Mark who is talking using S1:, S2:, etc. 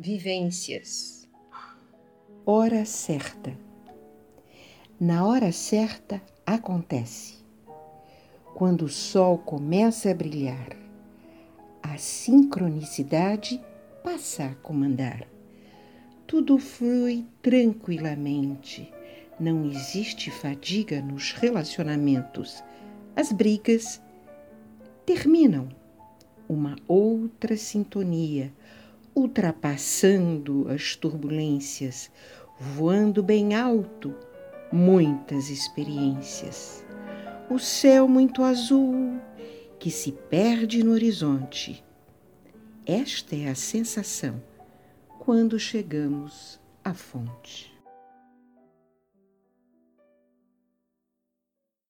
S1: Vivências. Hora certa. Na hora certa acontece. Quando o sol começa a brilhar, a sincronicidade passa a comandar. Tudo flui tranquilamente. Não existe fadiga nos relacionamentos. As brigas terminam. Uma outra sintonia ultrapassando as turbulências, voando bem alto, muitas experiências. O céu muito azul que se perde no horizonte. Esta é a sensação quando chegamos à fonte.